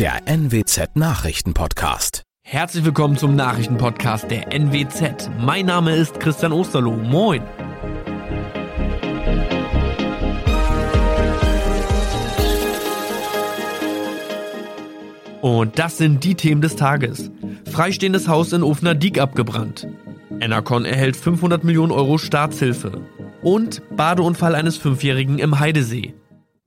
der NWZ Nachrichtenpodcast. Herzlich willkommen zum Nachrichtenpodcast der NWZ. Mein Name ist Christian Osterloh. Moin. Und das sind die Themen des Tages. Freistehendes Haus in Ofner Diek abgebrannt. Enercon erhält 500 Millionen Euro Staatshilfe. Und Badeunfall eines Fünfjährigen im Heidesee.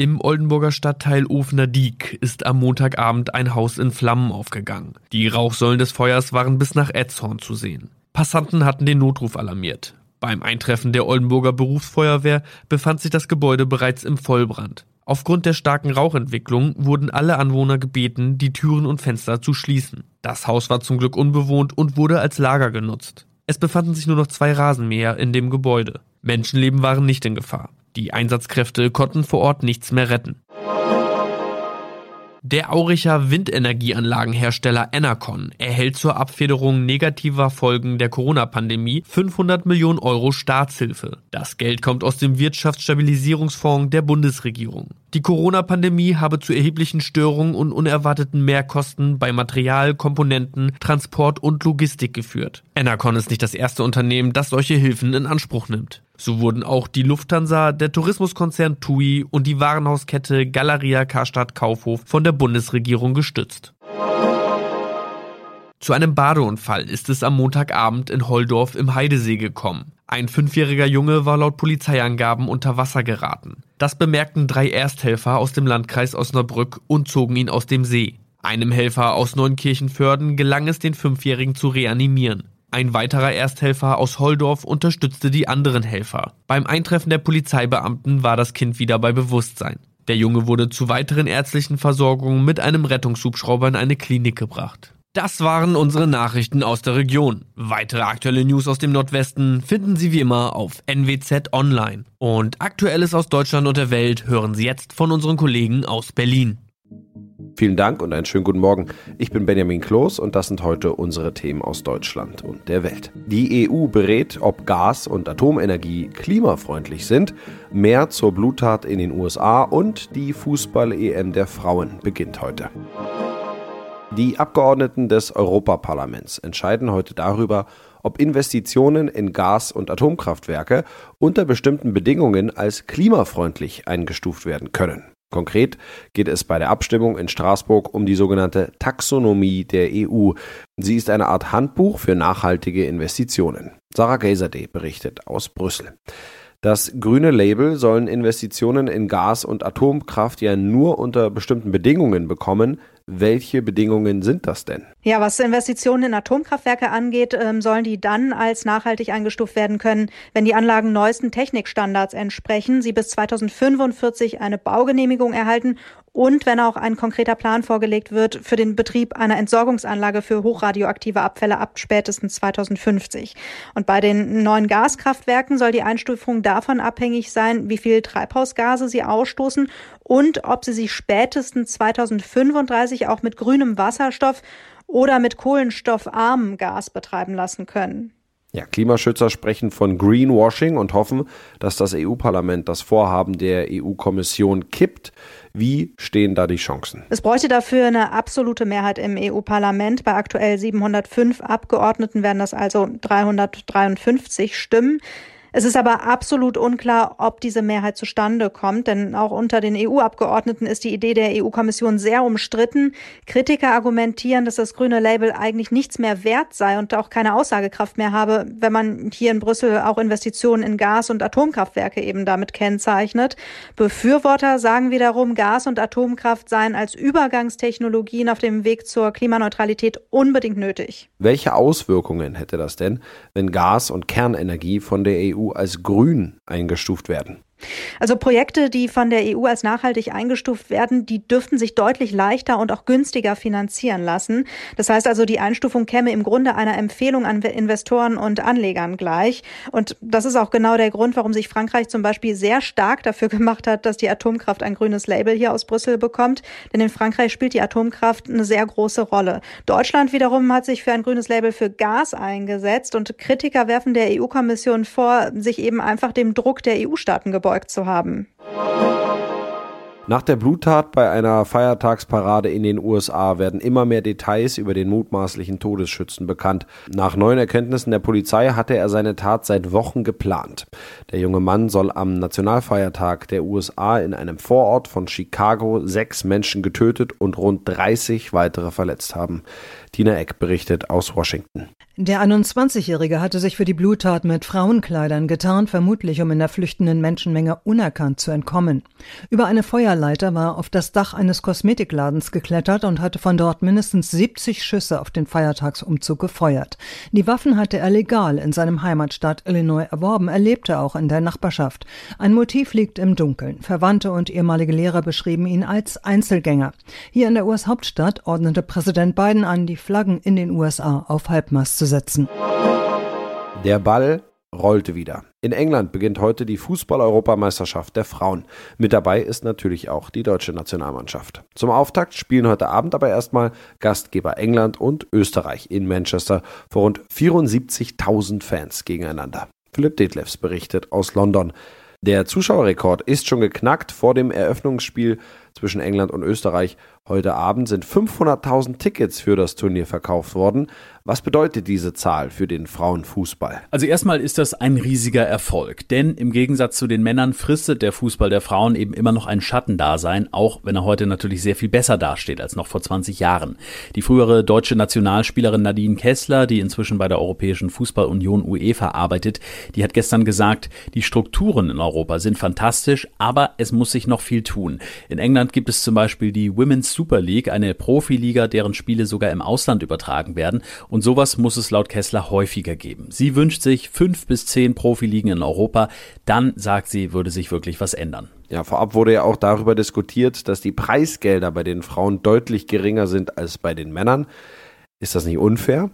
Im Oldenburger Stadtteil Ofner Diek ist am Montagabend ein Haus in Flammen aufgegangen. Die Rauchsäulen des Feuers waren bis nach Etzhorn zu sehen. Passanten hatten den Notruf alarmiert. Beim Eintreffen der Oldenburger Berufsfeuerwehr befand sich das Gebäude bereits im Vollbrand. Aufgrund der starken Rauchentwicklung wurden alle Anwohner gebeten, die Türen und Fenster zu schließen. Das Haus war zum Glück unbewohnt und wurde als Lager genutzt. Es befanden sich nur noch zwei Rasenmäher in dem Gebäude. Menschenleben waren nicht in Gefahr. Die Einsatzkräfte konnten vor Ort nichts mehr retten. Der Auricher Windenergieanlagenhersteller Enercon erhält zur Abfederung negativer Folgen der Corona-Pandemie 500 Millionen Euro Staatshilfe. Das Geld kommt aus dem Wirtschaftsstabilisierungsfonds der Bundesregierung. Die Corona-Pandemie habe zu erheblichen Störungen und unerwarteten Mehrkosten bei Material, Komponenten, Transport und Logistik geführt. Enercon ist nicht das erste Unternehmen, das solche Hilfen in Anspruch nimmt. So wurden auch die Lufthansa, der Tourismuskonzern TUI und die Warenhauskette Galeria Karstadt Kaufhof von der Bundesregierung gestützt. Zu einem Badeunfall ist es am Montagabend in Holdorf im Heidesee gekommen. Ein fünfjähriger Junge war laut Polizeiangaben unter Wasser geraten. Das bemerkten drei Ersthelfer aus dem Landkreis Osnabrück und zogen ihn aus dem See. Einem Helfer aus Neunkirchenförden gelang es, den Fünfjährigen zu reanimieren. Ein weiterer Ersthelfer aus Holdorf unterstützte die anderen Helfer. Beim Eintreffen der Polizeibeamten war das Kind wieder bei Bewusstsein. Der Junge wurde zu weiteren ärztlichen Versorgungen mit einem Rettungshubschrauber in eine Klinik gebracht. Das waren unsere Nachrichten aus der Region. Weitere aktuelle News aus dem Nordwesten finden Sie wie immer auf NWZ Online. Und Aktuelles aus Deutschland und der Welt hören Sie jetzt von unseren Kollegen aus Berlin. Vielen Dank und einen schönen guten Morgen. Ich bin Benjamin Kloß und das sind heute unsere Themen aus Deutschland und der Welt. Die EU berät, ob Gas- und Atomenergie klimafreundlich sind. Mehr zur Bluttat in den USA und die Fußball-EM der Frauen beginnt heute. Die Abgeordneten des Europaparlaments entscheiden heute darüber, ob Investitionen in Gas- und Atomkraftwerke unter bestimmten Bedingungen als klimafreundlich eingestuft werden können. Konkret geht es bei der Abstimmung in Straßburg um die sogenannte Taxonomie der EU. Sie ist eine Art Handbuch für nachhaltige Investitionen. Sarah Gazadeh berichtet aus Brüssel. Das grüne Label sollen Investitionen in Gas- und Atomkraft ja nur unter bestimmten Bedingungen bekommen, welche Bedingungen sind das denn? Ja, was Investitionen in Atomkraftwerke angeht, ähm, sollen die dann als nachhaltig eingestuft werden können, wenn die Anlagen neuesten Technikstandards entsprechen, sie bis 2045 eine Baugenehmigung erhalten und wenn auch ein konkreter Plan vorgelegt wird für den Betrieb einer Entsorgungsanlage für hochradioaktive Abfälle ab spätestens 2050. Und bei den neuen Gaskraftwerken soll die Einstufung davon abhängig sein, wie viel Treibhausgase sie ausstoßen und ob sie sich spätestens 2035 auch mit grünem Wasserstoff oder mit kohlenstoffarmem Gas betreiben lassen können. Ja, Klimaschützer sprechen von Greenwashing und hoffen, dass das EU-Parlament das Vorhaben der EU-Kommission kippt. Wie stehen da die Chancen? Es bräuchte dafür eine absolute Mehrheit im EU-Parlament. Bei aktuell 705 Abgeordneten werden das also 353 Stimmen. Es ist aber absolut unklar, ob diese Mehrheit zustande kommt, denn auch unter den EU-Abgeordneten ist die Idee der EU-Kommission sehr umstritten. Kritiker argumentieren, dass das grüne Label eigentlich nichts mehr wert sei und auch keine Aussagekraft mehr habe, wenn man hier in Brüssel auch Investitionen in Gas- und Atomkraftwerke eben damit kennzeichnet. Befürworter sagen wiederum, Gas- und Atomkraft seien als Übergangstechnologien auf dem Weg zur Klimaneutralität unbedingt nötig. Welche Auswirkungen hätte das denn, wenn Gas- und Kernenergie von der EU Als grün eingestuft werden. Also Projekte, die von der EU als nachhaltig eingestuft werden, die dürften sich deutlich leichter und auch günstiger finanzieren lassen. Das heißt also, die Einstufung käme im Grunde einer Empfehlung an Investoren und Anlegern gleich. Und das ist auch genau der Grund, warum sich Frankreich zum Beispiel sehr stark dafür gemacht hat, dass die Atomkraft ein grünes Label hier aus Brüssel bekommt. Denn in Frankreich spielt die Atomkraft eine sehr große Rolle. Deutschland wiederum hat sich für ein grünes Label für Gas eingesetzt und Kritiker werfen der EU-Kommission vor, sich eben einfach dem Druck der EU-Staaten gebeugt zu haben. Nach der Bluttat bei einer Feiertagsparade in den USA werden immer mehr Details über den mutmaßlichen Todesschützen bekannt. Nach neuen Erkenntnissen der Polizei hatte er seine Tat seit Wochen geplant. Der junge Mann soll am Nationalfeiertag der USA in einem Vorort von Chicago sechs Menschen getötet und rund 30 weitere verletzt haben. Tina Eck berichtet aus Washington. Der 21-Jährige hatte sich für die Bluttat mit Frauenkleidern getarnt, vermutlich um in der flüchtenden Menschenmenge unerkannt zu entkommen. Über eine Feuerleiter war er auf das Dach eines Kosmetikladens geklettert und hatte von dort mindestens 70 Schüsse auf den Feiertagsumzug gefeuert. Die Waffen hatte er legal in seinem Heimatstaat Illinois erworben, er lebte auch in der Nachbarschaft. Ein Motiv liegt im Dunkeln. Verwandte und ehemalige Lehrer beschrieben ihn als Einzelgänger. Hier in der US-Hauptstadt ordnete Präsident Biden an, die Flaggen in den USA auf Halbmast zu setzen. Der Ball rollte wieder. In England beginnt heute die Fußball-Europameisterschaft der Frauen. Mit dabei ist natürlich auch die deutsche Nationalmannschaft. Zum Auftakt spielen heute Abend aber erstmal Gastgeber England und Österreich in Manchester vor rund 74.000 Fans gegeneinander. Philipp Detlefs berichtet aus London. Der Zuschauerrekord ist schon geknackt vor dem Eröffnungsspiel zwischen England und Österreich. Heute Abend sind 500.000 Tickets für das Turnier verkauft worden. Was bedeutet diese Zahl für den Frauenfußball? Also erstmal ist das ein riesiger Erfolg, denn im Gegensatz zu den Männern fristet der Fußball der Frauen eben immer noch ein Schattendasein, auch wenn er heute natürlich sehr viel besser dasteht als noch vor 20 Jahren. Die frühere deutsche Nationalspielerin Nadine Kessler, die inzwischen bei der Europäischen Fußballunion UEFA arbeitet, die hat gestern gesagt, die Strukturen in Europa sind fantastisch, aber es muss sich noch viel tun. In England gibt es zum Beispiel die Women's Super League, eine Profiliga, deren Spiele sogar im Ausland übertragen werden und und sowas muss es laut Kessler häufiger geben. Sie wünscht sich fünf bis zehn Profiligen in Europa. Dann, sagt sie, würde sich wirklich was ändern. Ja, vorab wurde ja auch darüber diskutiert, dass die Preisgelder bei den Frauen deutlich geringer sind als bei den Männern. Ist das nicht unfair?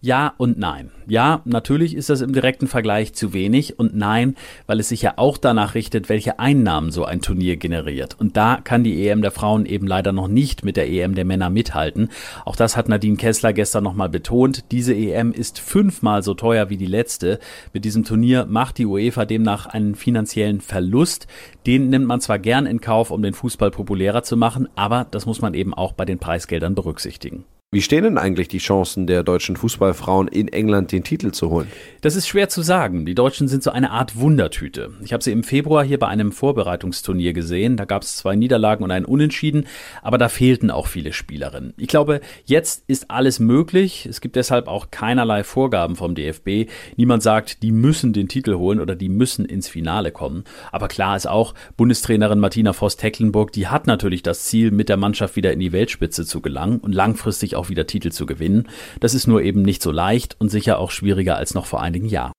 Ja und nein. Ja, natürlich ist das im direkten Vergleich zu wenig und nein, weil es sich ja auch danach richtet, welche Einnahmen so ein Turnier generiert. Und da kann die EM der Frauen eben leider noch nicht mit der EM der Männer mithalten. Auch das hat Nadine Kessler gestern nochmal betont. Diese EM ist fünfmal so teuer wie die letzte. Mit diesem Turnier macht die UEFA demnach einen finanziellen Verlust. Den nimmt man zwar gern in Kauf, um den Fußball populärer zu machen, aber das muss man eben auch bei den Preisgeldern berücksichtigen. Wie stehen denn eigentlich die Chancen der deutschen Fußballfrauen in England den Titel zu holen? Das ist schwer zu sagen. Die Deutschen sind so eine Art Wundertüte. Ich habe sie im Februar hier bei einem Vorbereitungsturnier gesehen. Da gab es zwei Niederlagen und einen Unentschieden, aber da fehlten auch viele Spielerinnen. Ich glaube, jetzt ist alles möglich. Es gibt deshalb auch keinerlei Vorgaben vom DFB. Niemand sagt, die müssen den Titel holen oder die müssen ins Finale kommen. Aber klar ist auch, Bundestrainerin Martina Voss-Tecklenburg, die hat natürlich das Ziel, mit der Mannschaft wieder in die Weltspitze zu gelangen und langfristig auch wieder Titel zu gewinnen. Das ist nur eben nicht so leicht und sicher auch schwieriger als noch vor einigen Jahren.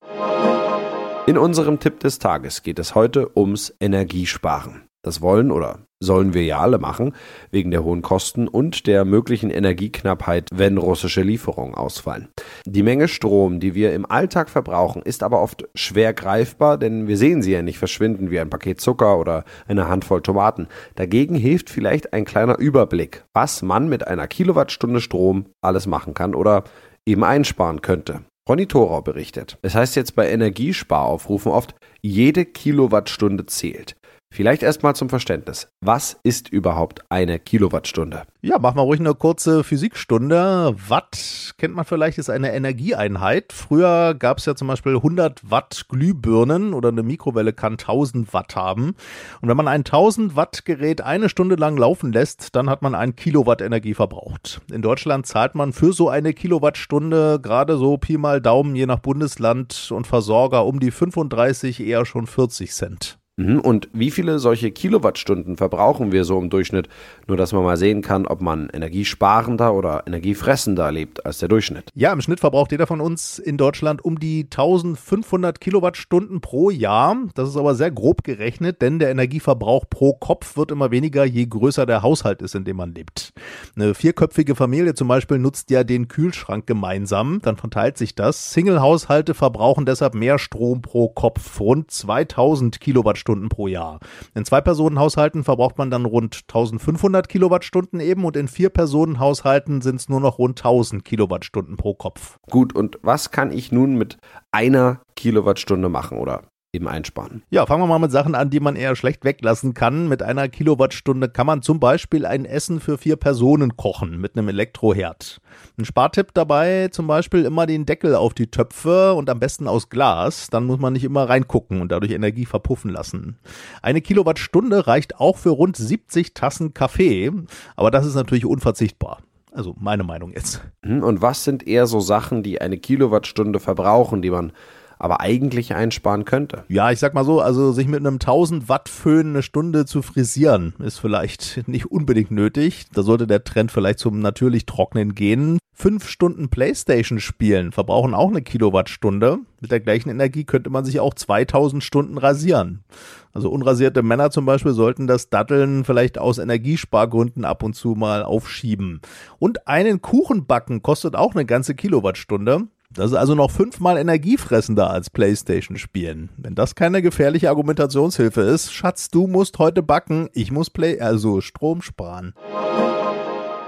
In unserem Tipp des Tages geht es heute ums Energiesparen. Das wollen oder sollen wir ja alle machen, wegen der hohen Kosten und der möglichen Energieknappheit, wenn russische Lieferungen ausfallen. Die Menge Strom, die wir im Alltag verbrauchen, ist aber oft schwer greifbar, denn wir sehen sie ja nicht verschwinden wie ein Paket Zucker oder eine Handvoll Tomaten. Dagegen hilft vielleicht ein kleiner Überblick, was man mit einer Kilowattstunde Strom alles machen kann oder eben einsparen könnte. Ronny Thorau berichtet. Es heißt jetzt bei Energiesparaufrufen oft, jede Kilowattstunde zählt. Vielleicht erstmal zum Verständnis. Was ist überhaupt eine Kilowattstunde? Ja, machen wir ruhig eine kurze Physikstunde. Watt kennt man vielleicht, ist eine Energieeinheit. Früher gab es ja zum Beispiel 100 Watt Glühbirnen oder eine Mikrowelle kann 1000 Watt haben. Und wenn man ein 1000 Watt Gerät eine Stunde lang laufen lässt, dann hat man ein Kilowatt Energie verbraucht. In Deutschland zahlt man für so eine Kilowattstunde gerade so Pi mal Daumen je nach Bundesland und Versorger um die 35, eher schon 40 Cent. Mhm. Und wie viele solche Kilowattstunden verbrauchen wir so im Durchschnitt? Nur, dass man mal sehen kann, ob man energiesparender oder energiefressender lebt als der Durchschnitt. Ja, im Schnitt verbraucht jeder von uns in Deutschland um die 1500 Kilowattstunden pro Jahr. Das ist aber sehr grob gerechnet, denn der Energieverbrauch pro Kopf wird immer weniger, je größer der Haushalt ist, in dem man lebt. Eine vierköpfige Familie zum Beispiel nutzt ja den Kühlschrank gemeinsam. Dann verteilt sich das. Single-Haushalte verbrauchen deshalb mehr Strom pro Kopf. Rund 2000 Kilowattstunden Kilowattstunden pro Jahr. In Zwei-Personen-Haushalten verbraucht man dann rund 1500 Kilowattstunden eben und in Vier-Personen-Haushalten sind es nur noch rund 1000 Kilowattstunden pro Kopf. Gut, und was kann ich nun mit einer Kilowattstunde machen oder eben einsparen? Ja, fangen wir mal mit Sachen an, die man eher schlecht weglassen kann. Mit einer Kilowattstunde kann man zum Beispiel ein Essen für vier Personen kochen mit einem Elektroherd. Ein Spartipp dabei zum Beispiel immer den Deckel auf die Töpfe und am besten aus Glas. Dann muss man nicht immer reingucken und dadurch Energie verpuffen lassen. Eine Kilowattstunde reicht auch für rund 70 Tassen Kaffee, aber das ist natürlich unverzichtbar. Also meine Meinung jetzt. Hm, und was sind eher so Sachen, die eine Kilowattstunde verbrauchen, die man aber eigentlich einsparen könnte. Ja, ich sag mal so, also sich mit einem 1000 Watt Föhn eine Stunde zu frisieren, ist vielleicht nicht unbedingt nötig. Da sollte der Trend vielleicht zum natürlich Trocknen gehen. Fünf Stunden Playstation spielen verbrauchen auch eine Kilowattstunde. Mit der gleichen Energie könnte man sich auch 2000 Stunden rasieren. Also unrasierte Männer zum Beispiel sollten das Datteln vielleicht aus Energiespargründen ab und zu mal aufschieben. Und einen Kuchen backen kostet auch eine ganze Kilowattstunde. Das ist also noch fünfmal energiefressender als Playstation spielen. Wenn das keine gefährliche Argumentationshilfe ist, Schatz, du musst heute backen, ich muss Play, also Strom sparen.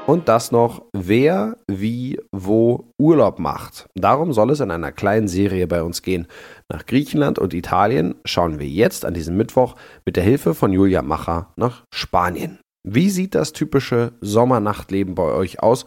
Und das noch, wer, wie, wo Urlaub macht. Darum soll es in einer kleinen Serie bei uns gehen. Nach Griechenland und Italien schauen wir jetzt an diesem Mittwoch mit der Hilfe von Julia Macher nach Spanien. Wie sieht das typische Sommernachtleben bei euch aus?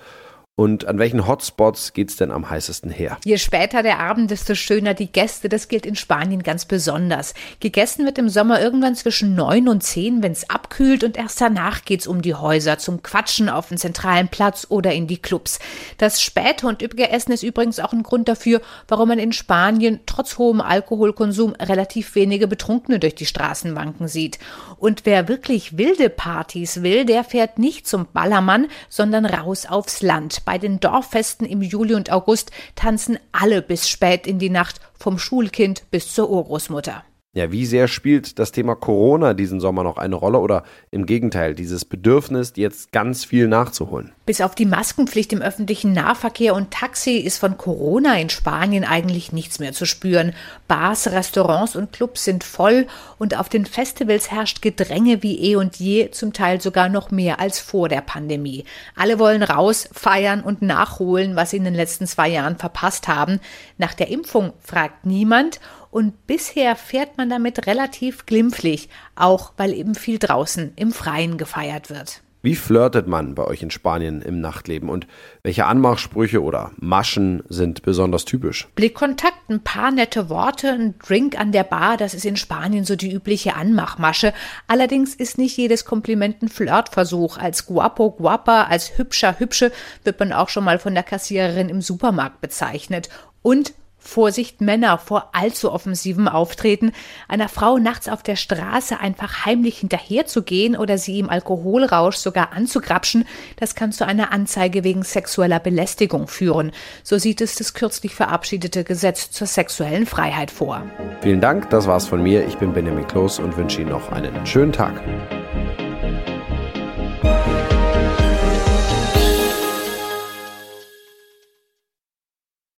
Und an welchen Hotspots geht es denn am heißesten her? Je später der Abend, desto schöner die Gäste. Das gilt in Spanien ganz besonders. Gegessen wird im Sommer irgendwann zwischen neun und zehn, wenn es abkühlt und erst danach geht's um die Häuser zum Quatschen auf den zentralen Platz oder in die Clubs. Das späte und üppige Essen ist übrigens auch ein Grund dafür, warum man in Spanien trotz hohem Alkoholkonsum relativ wenige Betrunkene durch die Straßenbanken sieht. Und wer wirklich wilde Partys will, der fährt nicht zum Ballermann, sondern raus aufs Land. Bei den Dorffesten im Juli und August tanzen alle bis spät in die Nacht, vom Schulkind bis zur Urgroßmutter. Ja, wie sehr spielt das Thema Corona diesen Sommer noch eine Rolle oder im Gegenteil, dieses Bedürfnis, jetzt ganz viel nachzuholen? Bis auf die Maskenpflicht im öffentlichen Nahverkehr und Taxi ist von Corona in Spanien eigentlich nichts mehr zu spüren. Bars, Restaurants und Clubs sind voll und auf den Festivals herrscht Gedränge wie eh und je, zum Teil sogar noch mehr als vor der Pandemie. Alle wollen raus, feiern und nachholen, was sie in den letzten zwei Jahren verpasst haben. Nach der Impfung fragt niemand und bisher fährt man damit relativ glimpflich, auch weil eben viel draußen im Freien gefeiert wird. Wie flirtet man bei euch in Spanien im Nachtleben und welche Anmachsprüche oder Maschen sind besonders typisch? Blickkontakt, ein paar nette Worte, ein Drink an der Bar, das ist in Spanien so die übliche Anmachmasche. Allerdings ist nicht jedes Kompliment ein Flirtversuch. Als guapo, guapa, als hübscher, hübsche wird man auch schon mal von der Kassiererin im Supermarkt bezeichnet. Und Vorsicht Männer vor allzu offensivem Auftreten, einer Frau nachts auf der Straße einfach heimlich hinterherzugehen oder sie im Alkoholrausch sogar anzugrapschen, das kann zu einer Anzeige wegen sexueller Belästigung führen. So sieht es das kürzlich verabschiedete Gesetz zur sexuellen Freiheit vor. Vielen Dank, das war's von mir. Ich bin Benjamin Kloß und wünsche Ihnen noch einen schönen Tag.